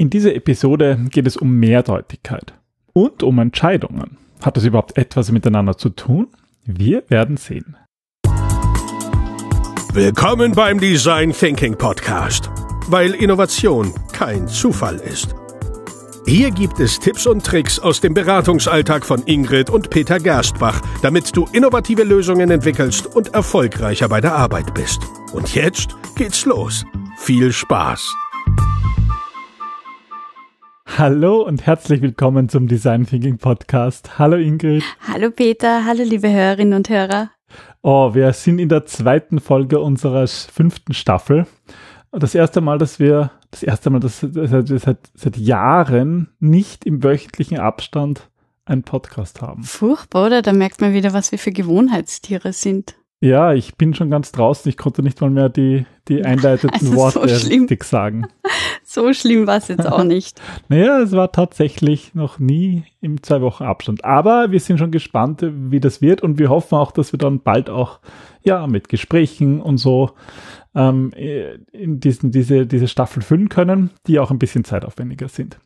In dieser Episode geht es um Mehrdeutigkeit und um Entscheidungen. Hat das überhaupt etwas miteinander zu tun? Wir werden sehen. Willkommen beim Design Thinking Podcast, weil Innovation kein Zufall ist. Hier gibt es Tipps und Tricks aus dem Beratungsalltag von Ingrid und Peter Gerstbach, damit du innovative Lösungen entwickelst und erfolgreicher bei der Arbeit bist. Und jetzt geht's los. Viel Spaß! Hallo und herzlich willkommen zum Design Thinking Podcast. Hallo Ingrid. Hallo Peter, hallo liebe Hörerinnen und Hörer. Oh, wir sind in der zweiten Folge unserer fünften Staffel. Das erste Mal, dass wir, das erste Mal, dass wir seit, seit Jahren nicht im wöchentlichen Abstand einen Podcast haben. Furchtbar, oder? Da merkt man wieder, was wir für Gewohnheitstiere sind. Ja, ich bin schon ganz draußen. Ich konnte nicht mal mehr die, die einleitenden also Worte so richtig sagen. so schlimm war es jetzt auch nicht. naja, es war tatsächlich noch nie im zwei Wochen Abstand. Aber wir sind schon gespannt, wie das wird und wir hoffen auch, dass wir dann bald auch ja mit Gesprächen und so ähm, in diesen, diese, diese Staffel füllen können, die auch ein bisschen zeitaufwendiger sind.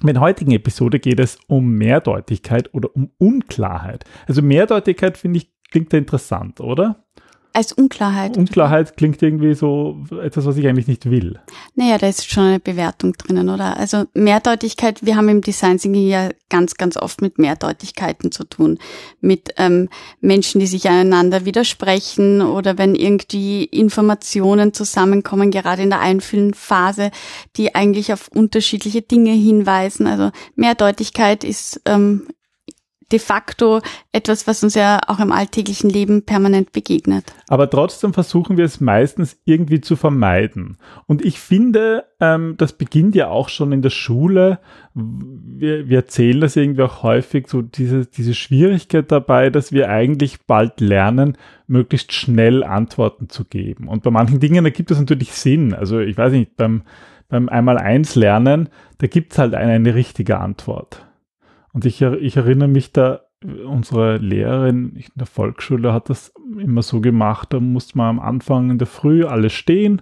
In der heutigen Episode geht es um Mehrdeutigkeit oder um Unklarheit. Also Mehrdeutigkeit finde ich klingt ja interessant, oder? Als Unklarheit. Unklarheit klingt irgendwie so etwas, was ich eigentlich nicht will. Naja, da ist schon eine Bewertung drinnen, oder? Also Mehrdeutigkeit, wir haben im Design Thinking ja ganz, ganz oft mit Mehrdeutigkeiten zu tun. Mit ähm, Menschen, die sich einander widersprechen oder wenn irgendwie Informationen zusammenkommen, gerade in der Einfühlenphase, die eigentlich auf unterschiedliche Dinge hinweisen. Also Mehrdeutigkeit ist ähm, de facto etwas, was uns ja auch im alltäglichen Leben permanent begegnet. Aber trotzdem versuchen wir es meistens irgendwie zu vermeiden. Und ich finde, ähm, das beginnt ja auch schon in der Schule. Wir, wir erzählen das irgendwie auch häufig, so diese, diese Schwierigkeit dabei, dass wir eigentlich bald lernen, möglichst schnell Antworten zu geben. Und bei manchen Dingen ergibt das natürlich Sinn. Also ich weiß nicht, beim, beim Einmal-Eins lernen, da gibt's halt eine, eine richtige Antwort. Und ich, ich erinnere mich da, unsere Lehrerin in der Volksschule hat das immer so gemacht, da musste man am Anfang in der Früh alle stehen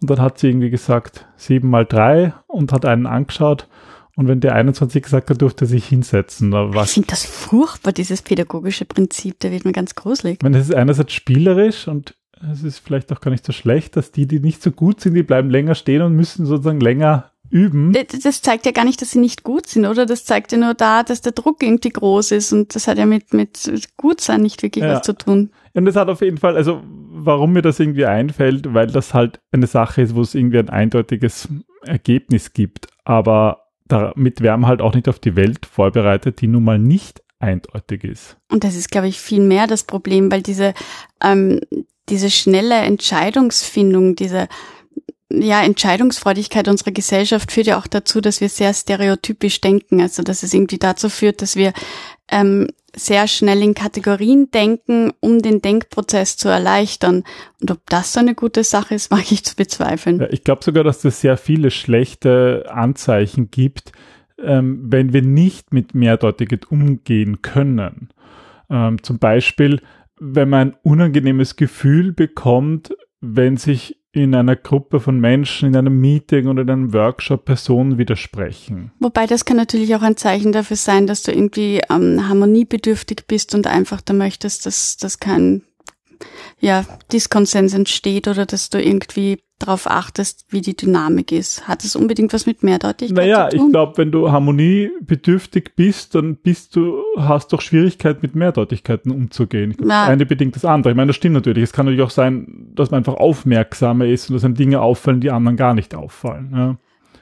und dann hat sie irgendwie gesagt, sieben mal drei und hat einen angeschaut und wenn der 21 gesagt hat, durfte er sich hinsetzen. Da ich finde das furchtbar, dieses pädagogische Prinzip, da wird mir ganz gruselig. Ich meine, das ist einerseits spielerisch und es ist vielleicht auch gar nicht so schlecht, dass die, die nicht so gut sind, die bleiben länger stehen und müssen sozusagen länger üben. Das zeigt ja gar nicht, dass sie nicht gut sind, oder? Das zeigt ja nur da, dass der Druck irgendwie groß ist und das hat ja mit, mit Gutsein nicht wirklich ja. was zu tun. Und das hat auf jeden Fall, also warum mir das irgendwie einfällt, weil das halt eine Sache ist, wo es irgendwie ein eindeutiges Ergebnis gibt. Aber damit werden wir halt auch nicht auf die Welt vorbereitet, die nun mal nicht eindeutig ist. Und das ist, glaube ich, viel mehr das Problem, weil diese, ähm, diese schnelle Entscheidungsfindung, diese ja, Entscheidungsfreudigkeit unserer Gesellschaft führt ja auch dazu, dass wir sehr stereotypisch denken. Also dass es irgendwie dazu führt, dass wir ähm, sehr schnell in Kategorien denken, um den Denkprozess zu erleichtern. Und ob das so eine gute Sache ist, mag ich zu bezweifeln. Ja, ich glaube sogar, dass es sehr viele schlechte Anzeichen gibt, ähm, wenn wir nicht mit Mehrdeutigkeit umgehen können. Ähm, zum Beispiel, wenn man ein unangenehmes Gefühl bekommt, wenn sich in einer Gruppe von Menschen, in einem Meeting oder in einem Workshop Personen widersprechen. Wobei das kann natürlich auch ein Zeichen dafür sein, dass du irgendwie ähm, harmoniebedürftig bist und einfach da möchtest, dass, dass kein ja, Diskonsens entsteht oder dass du irgendwie darauf achtest, wie die Dynamik ist. Hat es unbedingt was mit Mehrdeutigkeit naja, zu tun? ich glaube, wenn du harmoniebedürftig bist, dann bist du, hast doch Schwierigkeit mit Mehrdeutigkeiten umzugehen. Das ja. eine bedingt das andere. Ich meine, das stimmt natürlich. Es kann natürlich auch sein, dass man einfach aufmerksamer ist und dass einem Dinge auffallen, die anderen gar nicht auffallen. Ja.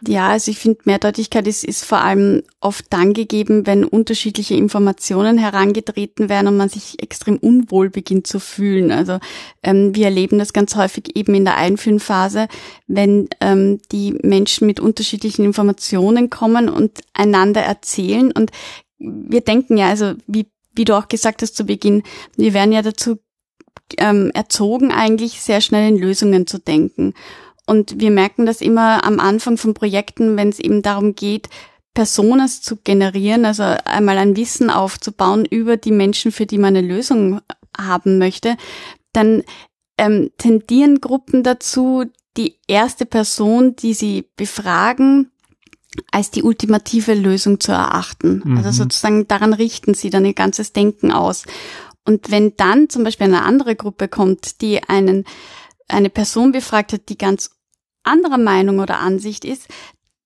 Ja, also ich finde, Mehrdeutigkeit ist, ist vor allem oft dann gegeben, wenn unterschiedliche Informationen herangetreten werden und man sich extrem unwohl beginnt zu fühlen. Also ähm, wir erleben das ganz häufig eben in der Einfühlphase, wenn ähm, die Menschen mit unterschiedlichen Informationen kommen und einander erzählen. Und wir denken ja, also wie, wie du auch gesagt hast zu Beginn, wir werden ja dazu ähm, erzogen, eigentlich sehr schnell in Lösungen zu denken. Und wir merken das immer am Anfang von Projekten, wenn es eben darum geht, Personas zu generieren, also einmal ein Wissen aufzubauen über die Menschen, für die man eine Lösung haben möchte, dann ähm, tendieren Gruppen dazu, die erste Person, die sie befragen, als die ultimative Lösung zu erachten. Mhm. Also sozusagen daran richten sie dann ihr ganzes Denken aus. Und wenn dann zum Beispiel eine andere Gruppe kommt, die einen, eine Person befragt hat, die ganz anderer Meinung oder Ansicht ist,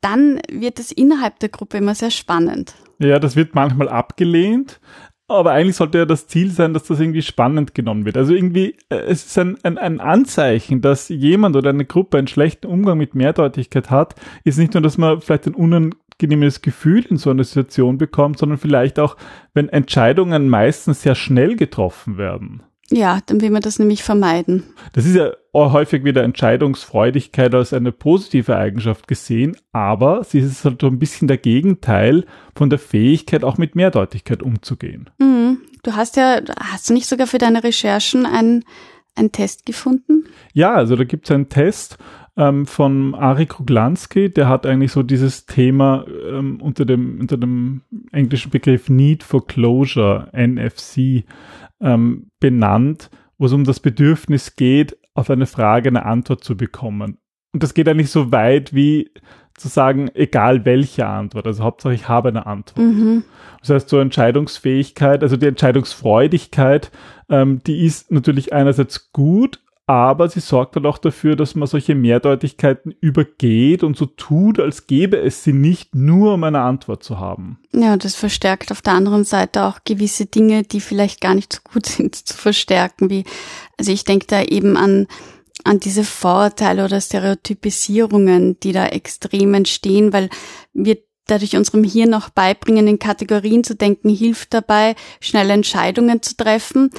dann wird es innerhalb der Gruppe immer sehr spannend. Ja, das wird manchmal abgelehnt, aber eigentlich sollte ja das Ziel sein, dass das irgendwie spannend genommen wird. Also irgendwie, äh, es ist ein, ein, ein Anzeichen, dass jemand oder eine Gruppe einen schlechten Umgang mit Mehrdeutigkeit hat, ist nicht nur, dass man vielleicht ein unangenehmes Gefühl in so einer Situation bekommt, sondern vielleicht auch, wenn Entscheidungen meistens sehr schnell getroffen werden. Ja, dann will man das nämlich vermeiden. Das ist ja häufig wieder Entscheidungsfreudigkeit als eine positive Eigenschaft gesehen, aber sie ist halt so ein bisschen der Gegenteil von der Fähigkeit, auch mit Mehrdeutigkeit umzugehen. Mhm. Du hast ja, hast du nicht sogar für deine Recherchen einen, einen Test gefunden? Ja, also da gibt es einen Test ähm, von Ari Kruglanski, der hat eigentlich so dieses Thema ähm, unter, dem, unter dem englischen Begriff Need for Closure, NFC, ähm, benannt, wo es um das Bedürfnis geht, auf eine Frage eine Antwort zu bekommen. Und das geht eigentlich so weit wie zu sagen, egal welche Antwort, also Hauptsache ich habe eine Antwort. Mhm. Das heißt, so Entscheidungsfähigkeit, also die Entscheidungsfreudigkeit, ähm, die ist natürlich einerseits gut, aber sie sorgt dann auch dafür, dass man solche Mehrdeutigkeiten übergeht und so tut, als gäbe es sie nicht nur, um eine Antwort zu haben. Ja, das verstärkt auf der anderen Seite auch gewisse Dinge, die vielleicht gar nicht so gut sind zu verstärken, wie, also ich denke da eben an, an diese Vorurteile oder Stereotypisierungen, die da extrem entstehen, weil wir dadurch unserem Hirn auch beibringen, in Kategorien zu denken, hilft dabei, schnelle Entscheidungen zu treffen.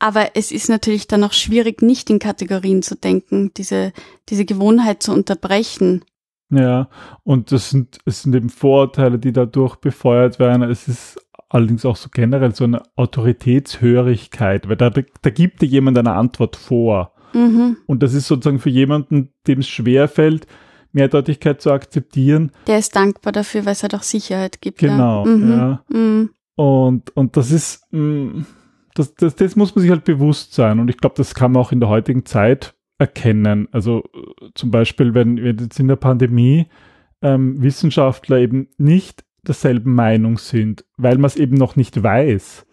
Aber es ist natürlich dann auch schwierig, nicht in Kategorien zu denken, diese, diese Gewohnheit zu unterbrechen. Ja, und das sind, es sind eben Vorurteile, die dadurch befeuert werden. Es ist allerdings auch so generell so eine Autoritätshörigkeit, weil da, da gibt dir jemand eine Antwort vor. Mhm. Und das ist sozusagen für jemanden, dem es schwerfällt, Mehrdeutigkeit zu akzeptieren. Der ist dankbar dafür, weil es halt auch Sicherheit gibt. Genau, ja. Mhm. ja. Mhm. Und, und das ist, mh, das, das, das muss man sich halt bewusst sein. Und ich glaube, das kann man auch in der heutigen Zeit erkennen. Also äh, zum Beispiel, wenn, wenn jetzt in der Pandemie ähm, Wissenschaftler eben nicht derselben Meinung sind, weil man es eben noch nicht weiß.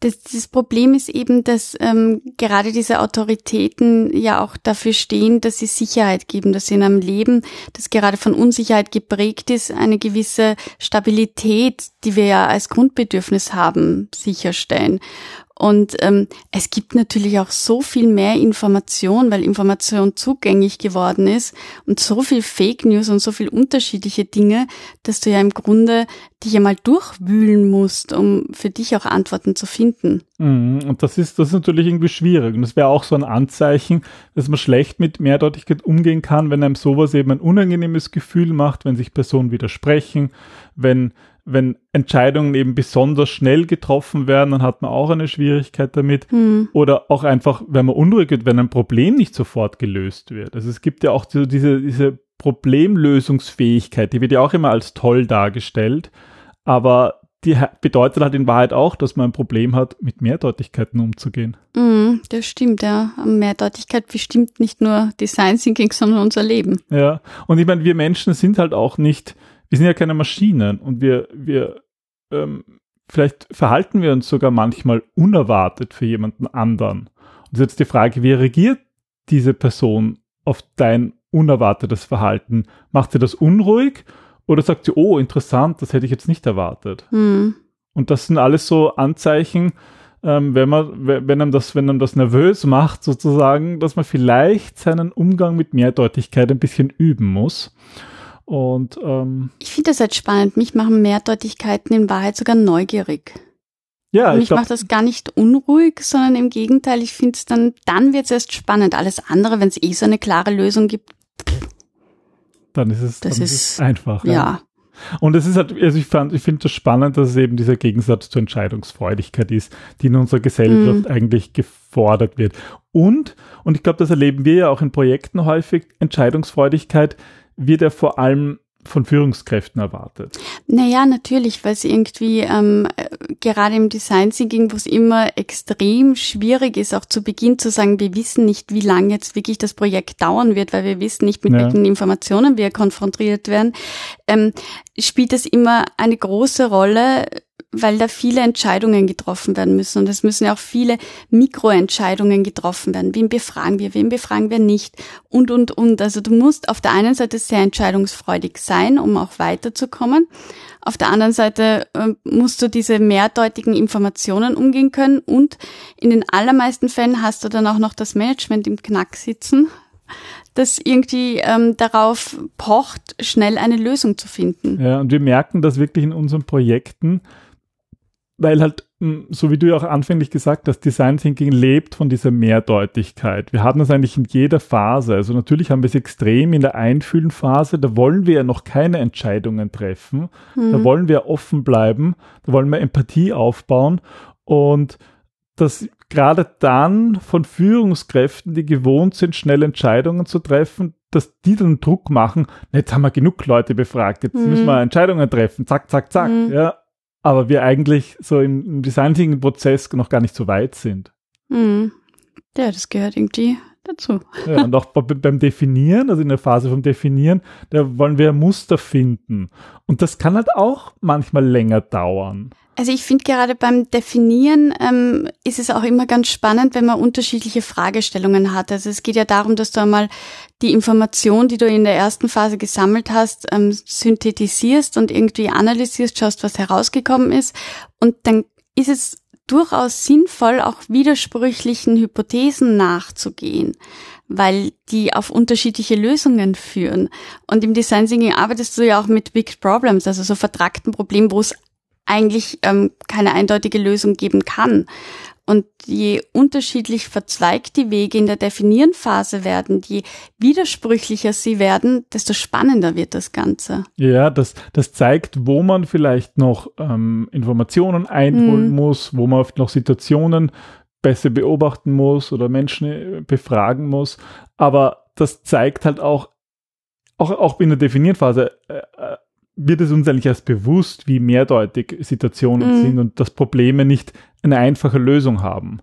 Das, das Problem ist eben, dass ähm, gerade diese Autoritäten ja auch dafür stehen, dass sie Sicherheit geben, dass sie in einem Leben, das gerade von Unsicherheit geprägt ist, eine gewisse Stabilität, die wir ja als Grundbedürfnis haben, sicherstellen. Und ähm, es gibt natürlich auch so viel mehr Information, weil Information zugänglich geworden ist und so viel Fake News und so viel unterschiedliche Dinge, dass du ja im Grunde dich einmal durchwühlen musst, um für dich auch Antworten zu finden. Mhm, und das ist, das ist natürlich irgendwie schwierig. Und das wäre auch so ein Anzeichen, dass man schlecht mit Mehrdeutigkeit umgehen kann, wenn einem sowas eben ein unangenehmes Gefühl macht, wenn sich Personen widersprechen, wenn wenn Entscheidungen eben besonders schnell getroffen werden, dann hat man auch eine Schwierigkeit damit. Hm. Oder auch einfach, wenn man unruhig wird, wenn ein Problem nicht sofort gelöst wird. Also es gibt ja auch so diese, diese Problemlösungsfähigkeit, die wird ja auch immer als toll dargestellt, aber die bedeutet halt in Wahrheit auch, dass man ein Problem hat, mit Mehrdeutigkeiten umzugehen. Mm, das stimmt, ja. Mehrdeutigkeit bestimmt nicht nur Design Thinking, sondern unser Leben. Ja, und ich meine, wir Menschen sind halt auch nicht, wir sind ja keine Maschinen und wir, wir, ähm, vielleicht verhalten wir uns sogar manchmal unerwartet für jemanden anderen. Und jetzt die Frage, wie reagiert diese Person auf dein unerwartetes Verhalten? Macht sie das unruhig oder sagt sie, oh, interessant, das hätte ich jetzt nicht erwartet? Hm. Und das sind alles so Anzeichen, ähm, wenn man, wenn einem das, wenn einem das nervös macht, sozusagen, dass man vielleicht seinen Umgang mit Mehrdeutigkeit ein bisschen üben muss. Und ähm, ich finde das halt spannend. Mich machen Mehrdeutigkeiten in Wahrheit sogar neugierig. ja, mich glaube, macht das gar nicht unruhig, sondern im Gegenteil, ich finde es dann, dann wird es erst spannend. Alles andere, wenn es eh so eine klare Lösung gibt, dann ist es, das dann ist- ist es einfach. ja. Und es ist halt, also ich fand, ich finde das spannend, dass es eben dieser Gegensatz zur Entscheidungsfreudigkeit ist, die in unserer Gesellschaft eigentlich gefordert wird. Und, und ich glaube, das erleben wir ja auch in Projekten häufig, Entscheidungsfreudigkeit wird ja vor allem von Führungskräften erwartet? Naja, natürlich, weil es irgendwie ähm, gerade im Design Thinking, wo es immer extrem schwierig ist, auch zu Beginn zu sagen, wir wissen nicht, wie lange jetzt wirklich das Projekt dauern wird, weil wir wissen nicht, mit ja. welchen Informationen wir konfrontiert werden, ähm, spielt es immer eine große Rolle, weil da viele Entscheidungen getroffen werden müssen. Und es müssen ja auch viele Mikroentscheidungen getroffen werden. Wen befragen wir, wen befragen wir nicht und, und, und. Also du musst auf der einen Seite sehr entscheidungsfreudig sein, um auch weiterzukommen. Auf der anderen Seite äh, musst du diese mehrdeutigen Informationen umgehen können und in den allermeisten Fällen hast du dann auch noch das Management im Knack sitzen, das irgendwie ähm, darauf pocht, schnell eine Lösung zu finden. Ja, und wir merken das wirklich in unseren Projekten, weil halt, hm, so wie du ja auch anfänglich gesagt hast, Design Thinking lebt von dieser Mehrdeutigkeit. Wir haben das eigentlich in jeder Phase. Also natürlich haben wir es extrem in der Einfühlenphase. Da wollen wir ja noch keine Entscheidungen treffen. Mhm. Da wollen wir offen bleiben. Da wollen wir Empathie aufbauen. Und dass gerade dann von Führungskräften, die gewohnt sind, schnell Entscheidungen zu treffen, dass die dann Druck machen, jetzt haben wir genug Leute befragt, jetzt mhm. müssen wir Entscheidungen treffen, zack, zack, zack. Mhm. Ja, aber wir eigentlich so im, im Design Thinking Prozess noch gar nicht so weit sind. Mhm. Ja, das gehört irgendwie dazu. Ja, und auch beim Definieren, also in der Phase vom Definieren, da wollen wir Muster finden. Und das kann halt auch manchmal länger dauern. Also ich finde gerade beim Definieren ähm, ist es auch immer ganz spannend, wenn man unterschiedliche Fragestellungen hat. Also es geht ja darum, dass du einmal die Information, die du in der ersten Phase gesammelt hast, ähm, synthetisierst und irgendwie analysierst, schaust, was herausgekommen ist. Und dann ist es durchaus sinnvoll, auch widersprüchlichen Hypothesen nachzugehen, weil die auf unterschiedliche Lösungen führen. Und im Design Thinking arbeitest du ja auch mit Big Problems, also so vertragten Problemen, wo es eigentlich ähm, keine eindeutige Lösung geben kann. Und je unterschiedlich verzweigt die Wege in der Definieren-Phase werden, je widersprüchlicher sie werden, desto spannender wird das Ganze. Ja, das, das zeigt, wo man vielleicht noch ähm, Informationen einholen mhm. muss, wo man oft noch Situationen besser beobachten muss oder Menschen äh, befragen muss. Aber das zeigt halt auch, auch, auch in der Definieren-Phase, äh, äh wird es uns eigentlich erst bewusst, wie mehrdeutig Situationen mhm. sind und dass Probleme nicht eine einfache Lösung haben.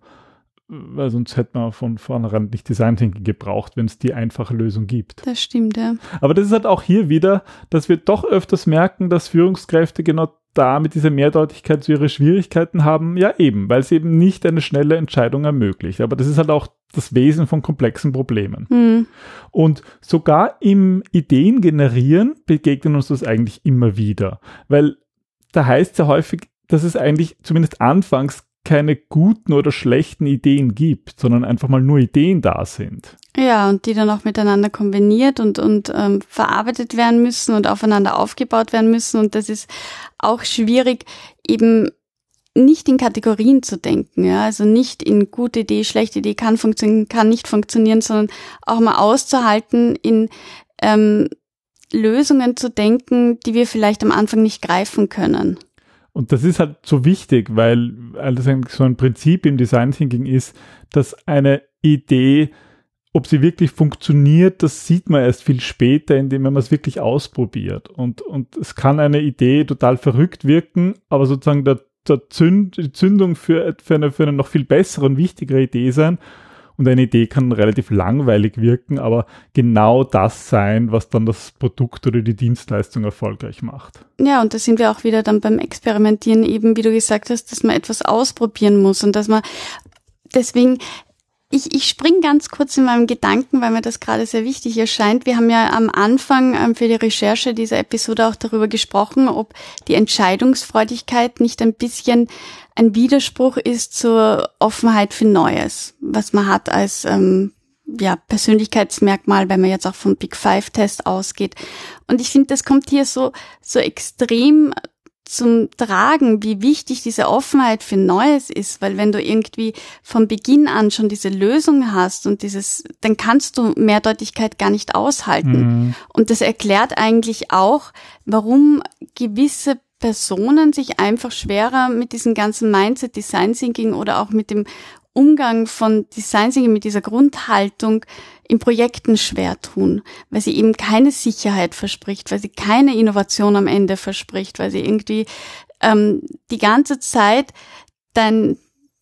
Weil sonst hätte man von vornherein nicht Design Thinking gebraucht, wenn es die einfache Lösung gibt. Das stimmt, ja. Aber das ist halt auch hier wieder, dass wir doch öfters merken, dass Führungskräfte genau da mit dieser Mehrdeutigkeit so ihre Schwierigkeiten haben. Ja, eben, weil es eben nicht eine schnelle Entscheidung ermöglicht. Aber das ist halt auch das Wesen von komplexen Problemen. Mhm. Und sogar im Ideen generieren begegnen uns das eigentlich immer wieder, weil da heißt es ja häufig, dass es eigentlich zumindest anfangs keine guten oder schlechten Ideen gibt, sondern einfach mal nur Ideen da sind. Ja, und die dann auch miteinander kombiniert und, und ähm, verarbeitet werden müssen und aufeinander aufgebaut werden müssen. Und das ist auch schwierig, eben nicht in Kategorien zu denken, ja, also nicht in gute Idee, schlechte Idee kann funktionieren, kann nicht funktionieren, sondern auch mal auszuhalten, in ähm, Lösungen zu denken, die wir vielleicht am Anfang nicht greifen können. Und das ist halt so wichtig, weil, weil das so ein Prinzip im Design Thinking ist, dass eine Idee, ob sie wirklich funktioniert, das sieht man erst viel später, indem man es wirklich ausprobiert. Und, und es kann eine Idee total verrückt wirken, aber sozusagen der der Zünd, Zündung für, für, eine, für eine noch viel bessere und wichtigere Idee sein. Und eine Idee kann relativ langweilig wirken, aber genau das sein, was dann das Produkt oder die Dienstleistung erfolgreich macht. Ja, und da sind wir auch wieder dann beim Experimentieren eben, wie du gesagt hast, dass man etwas ausprobieren muss und dass man deswegen ich, ich spring ganz kurz in meinem Gedanken, weil mir das gerade sehr wichtig erscheint. Wir haben ja am Anfang ähm, für die Recherche dieser Episode auch darüber gesprochen, ob die Entscheidungsfreudigkeit nicht ein bisschen ein Widerspruch ist zur Offenheit für Neues, was man hat als ähm, ja, Persönlichkeitsmerkmal, wenn man jetzt auch vom Big Five Test ausgeht. Und ich finde, das kommt hier so, so extrem zum Tragen, wie wichtig diese Offenheit für Neues ist, weil wenn du irgendwie von Beginn an schon diese Lösung hast und dieses, dann kannst du Mehrdeutigkeit gar nicht aushalten. Mhm. Und das erklärt eigentlich auch, warum gewisse Personen sich einfach schwerer mit diesem ganzen Mindset, Design Thinking oder auch mit dem Umgang von Design Thinking mit dieser Grundhaltung in Projekten schwer tun, weil sie eben keine Sicherheit verspricht, weil sie keine Innovation am Ende verspricht, weil sie irgendwie ähm, die ganze Zeit dein,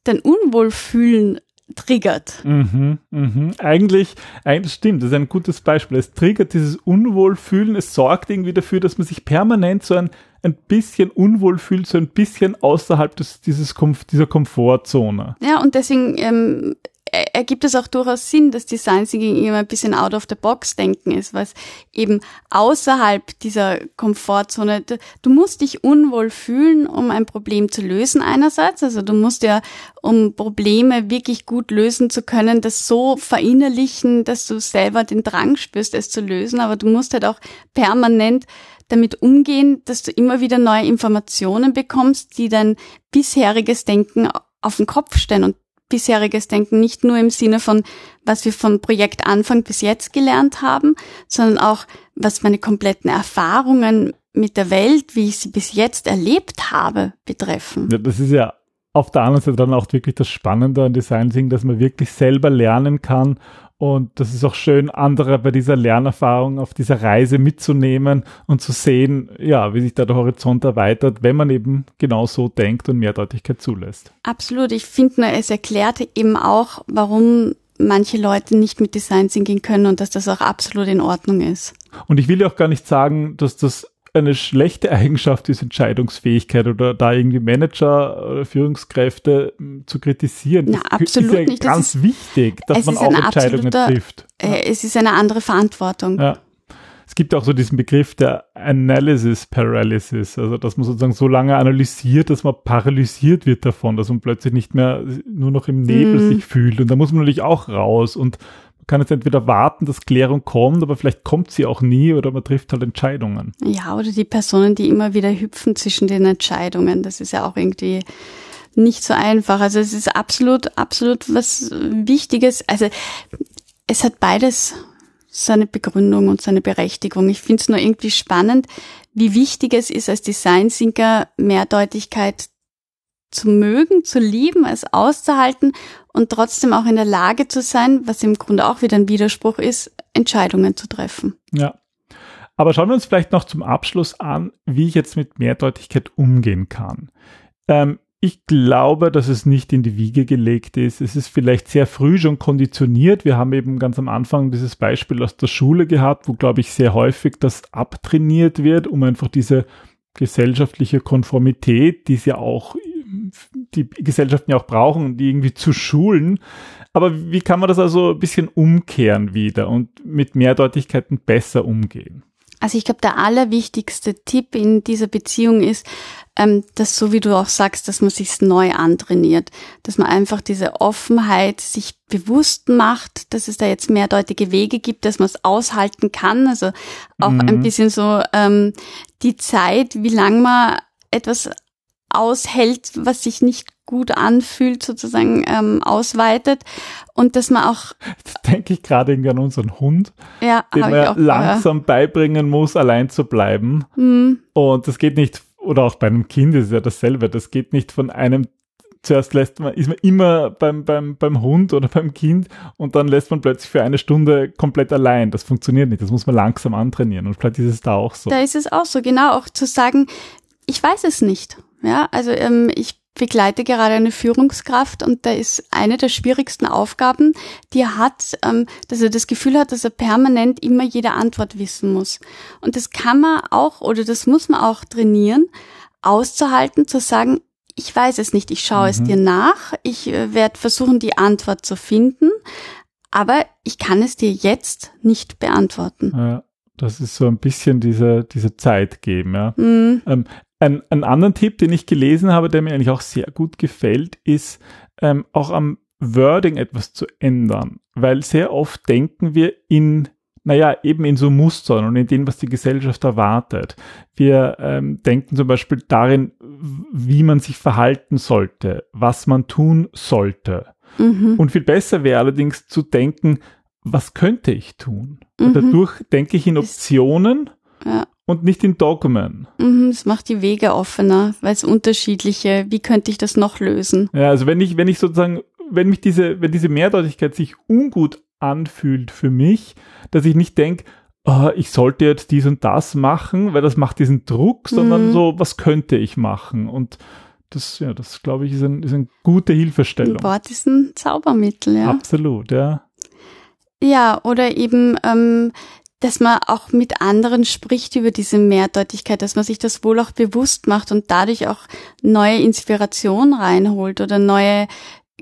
dein Unwohlfühlen triggert. Mhm, mhm. Eigentlich, eigentlich stimmt, das ist ein gutes Beispiel. Es triggert dieses Unwohlfühlen, es sorgt irgendwie dafür, dass man sich permanent so ein, ein bisschen unwohl fühlt, so ein bisschen außerhalb des, dieses, dieser Komfortzone. Ja, und deswegen ähm, ergibt es auch durchaus Sinn, dass Design Thinking immer ein bisschen out of the box denken ist, was eben außerhalb dieser Komfortzone, du musst dich unwohl fühlen, um ein Problem zu lösen einerseits, also du musst ja, um Probleme wirklich gut lösen zu können, das so verinnerlichen, dass du selber den Drang spürst, es zu lösen, aber du musst halt auch permanent damit umgehen, dass du immer wieder neue Informationen bekommst, die dein bisheriges Denken auf den Kopf stellen und bisheriges Denken, nicht nur im Sinne von, was wir vom Projekt Anfang bis jetzt gelernt haben, sondern auch, was meine kompletten Erfahrungen mit der Welt, wie ich sie bis jetzt erlebt habe, betreffen. Ja, das ist ja auf der anderen Seite dann auch wirklich das Spannende an Design Thinking, dass man wirklich selber lernen kann und das ist auch schön, andere bei dieser Lernerfahrung auf dieser Reise mitzunehmen und zu sehen, ja, wie sich da der Horizont erweitert, wenn man eben genau so denkt und Mehrdeutigkeit zulässt. Absolut. Ich finde nur, es erklärt eben auch, warum manche Leute nicht mit Design Thinking können und dass das auch absolut in Ordnung ist. Und ich will ja auch gar nicht sagen, dass das eine schlechte Eigenschaft ist Entscheidungsfähigkeit oder da irgendwie Manager oder Führungskräfte hm, zu kritisieren. Na, absolut ist ja nicht. ganz das wichtig, dass man auch Entscheidungen trifft. Äh, es ist eine andere Verantwortung. Ja. Es gibt auch so diesen Begriff der Analysis Paralysis, also dass man sozusagen so lange analysiert, dass man paralysiert wird davon, dass man plötzlich nicht mehr nur noch im Nebel mm. sich fühlt. Und da muss man natürlich auch raus und kann jetzt entweder warten, dass Klärung kommt, aber vielleicht kommt sie auch nie oder man trifft halt Entscheidungen. Ja, oder die Personen, die immer wieder hüpfen zwischen den Entscheidungen. Das ist ja auch irgendwie nicht so einfach. Also es ist absolut, absolut was Wichtiges. Also es hat beides seine Begründung und seine Berechtigung. Ich finde es nur irgendwie spannend, wie wichtig es ist, als Design-Thinker Mehrdeutigkeit zu mögen, zu lieben, es auszuhalten und trotzdem auch in der Lage zu sein, was im Grunde auch wieder ein Widerspruch ist, Entscheidungen zu treffen. Ja. Aber schauen wir uns vielleicht noch zum Abschluss an, wie ich jetzt mit Mehrdeutigkeit umgehen kann. Ähm, ich glaube, dass es nicht in die Wiege gelegt ist. Es ist vielleicht sehr früh schon konditioniert. Wir haben eben ganz am Anfang dieses Beispiel aus der Schule gehabt, wo, glaube ich, sehr häufig das abtrainiert wird, um einfach diese gesellschaftliche Konformität, die es ja auch die Gesellschaften ja auch brauchen, die irgendwie zu schulen. Aber wie kann man das also ein bisschen umkehren wieder und mit Mehrdeutigkeiten besser umgehen? Also ich glaube, der allerwichtigste Tipp in dieser Beziehung ist, ähm, dass so wie du auch sagst, dass man sich neu antrainiert, dass man einfach diese Offenheit sich bewusst macht, dass es da jetzt mehrdeutige Wege gibt, dass man es aushalten kann. Also auch mhm. ein bisschen so ähm, die Zeit, wie lang man etwas aushält, was sich nicht gut anfühlt, sozusagen ähm, ausweitet und dass man auch. Jetzt denke ich gerade irgendwie an unseren Hund, ja, den man langsam beibringen muss, allein zu bleiben. Mhm. Und das geht nicht, oder auch bei einem Kind ist es ja dasselbe, das geht nicht von einem zuerst lässt man, ist man immer beim, beim, beim Hund oder beim Kind und dann lässt man plötzlich für eine Stunde komplett allein. Das funktioniert nicht. Das muss man langsam antrainieren. Und vielleicht ist es da auch so. Da ist es auch so, genau, auch zu sagen, ich weiß es nicht. Ja, also ähm, ich begleite gerade eine Führungskraft und da ist eine der schwierigsten Aufgaben, die er hat, ähm, dass er das Gefühl hat, dass er permanent immer jede Antwort wissen muss. Und das kann man auch oder das muss man auch trainieren, auszuhalten, zu sagen, ich weiß es nicht, ich schaue mhm. es dir nach, ich äh, werde versuchen, die Antwort zu finden, aber ich kann es dir jetzt nicht beantworten. Ja. Das ist so ein bisschen diese, diese Zeit geben, ja. Mhm. Ähm, ein, ein anderen Tipp, den ich gelesen habe, der mir eigentlich auch sehr gut gefällt, ist ähm, auch am Wording etwas zu ändern. Weil sehr oft denken wir in, naja, eben in so Mustern und in dem, was die Gesellschaft erwartet. Wir ähm, denken zum Beispiel darin, wie man sich verhalten sollte, was man tun sollte. Mhm. Und viel besser wäre allerdings zu denken, was könnte ich tun? Und Mhm. dadurch denke ich in Optionen Ja. Und nicht in Dogmen. Mhm, Es macht die Wege offener, weil es unterschiedliche, wie könnte ich das noch lösen? Ja, also wenn ich, wenn ich sozusagen wenn mich diese, wenn diese Mehrdeutigkeit sich ungut anfühlt für mich, dass ich nicht denke, oh, ich sollte jetzt dies und das machen, weil das macht diesen Druck, sondern Mhm. so, was könnte ich machen? Und das, ja, das glaube ich, ist, ein, ist eine gute Hilfestellung. Ein Wort ist ein Zaubermittel, ja. Absolut, ja. Ja, oder eben, ähm, dass man auch mit anderen spricht über diese Mehrdeutigkeit, dass man sich das wohl auch bewusst macht und dadurch auch neue Inspiration reinholt oder neue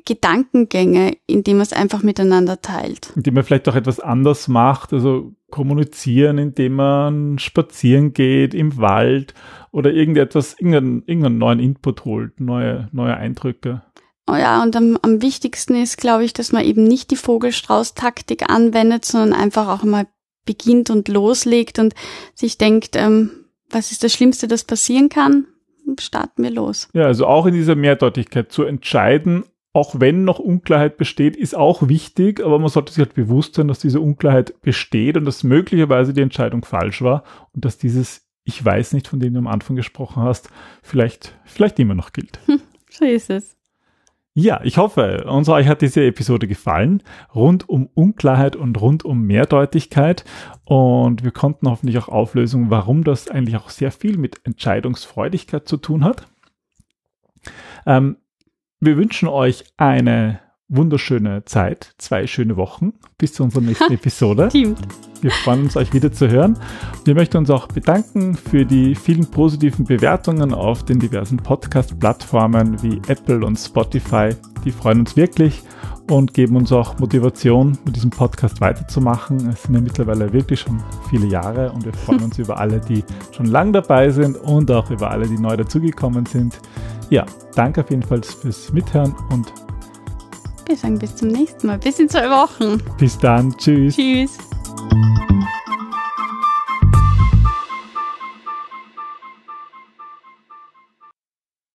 Gedankengänge, indem man es einfach miteinander teilt. Indem man vielleicht auch etwas anders macht, also kommunizieren, indem man spazieren geht im Wald oder irgendetwas, irgendeinen, irgendeinen neuen Input holt, neue, neue Eindrücke. Oh ja, und am, am wichtigsten ist, glaube ich, dass man eben nicht die Vogelstrauß-Taktik anwendet, sondern einfach auch mal beginnt und loslegt und sich denkt, ähm, was ist das Schlimmste, das passieren kann? Starten wir los. Ja, also auch in dieser Mehrdeutigkeit zu entscheiden, auch wenn noch Unklarheit besteht, ist auch wichtig, aber man sollte sich halt bewusst sein, dass diese Unklarheit besteht und dass möglicherweise die Entscheidung falsch war und dass dieses Ich weiß nicht, von dem du am Anfang gesprochen hast, vielleicht, vielleicht immer noch gilt. So ist es. Ja, ich hoffe, uns euch hat diese Episode gefallen, rund um Unklarheit und rund um Mehrdeutigkeit. Und wir konnten hoffentlich auch auflösen, warum das eigentlich auch sehr viel mit Entscheidungsfreudigkeit zu tun hat. Ähm, wir wünschen euch eine wunderschöne Zeit, zwei schöne Wochen bis zu unserer nächsten Episode. Stimmt. Wir freuen uns, euch wieder zu hören. Wir möchten uns auch bedanken für die vielen positiven Bewertungen auf den diversen Podcast-Plattformen wie Apple und Spotify. Die freuen uns wirklich und geben uns auch Motivation, mit diesem Podcast weiterzumachen. Es sind ja mittlerweile wirklich schon viele Jahre und wir freuen uns über alle, die schon lang dabei sind und auch über alle, die neu dazugekommen sind. Ja, danke auf jeden Fall fürs Mithören und wir sagen bis zum nächsten Mal. Bis in zwei Wochen. Bis dann. Tschüss. Tschüss.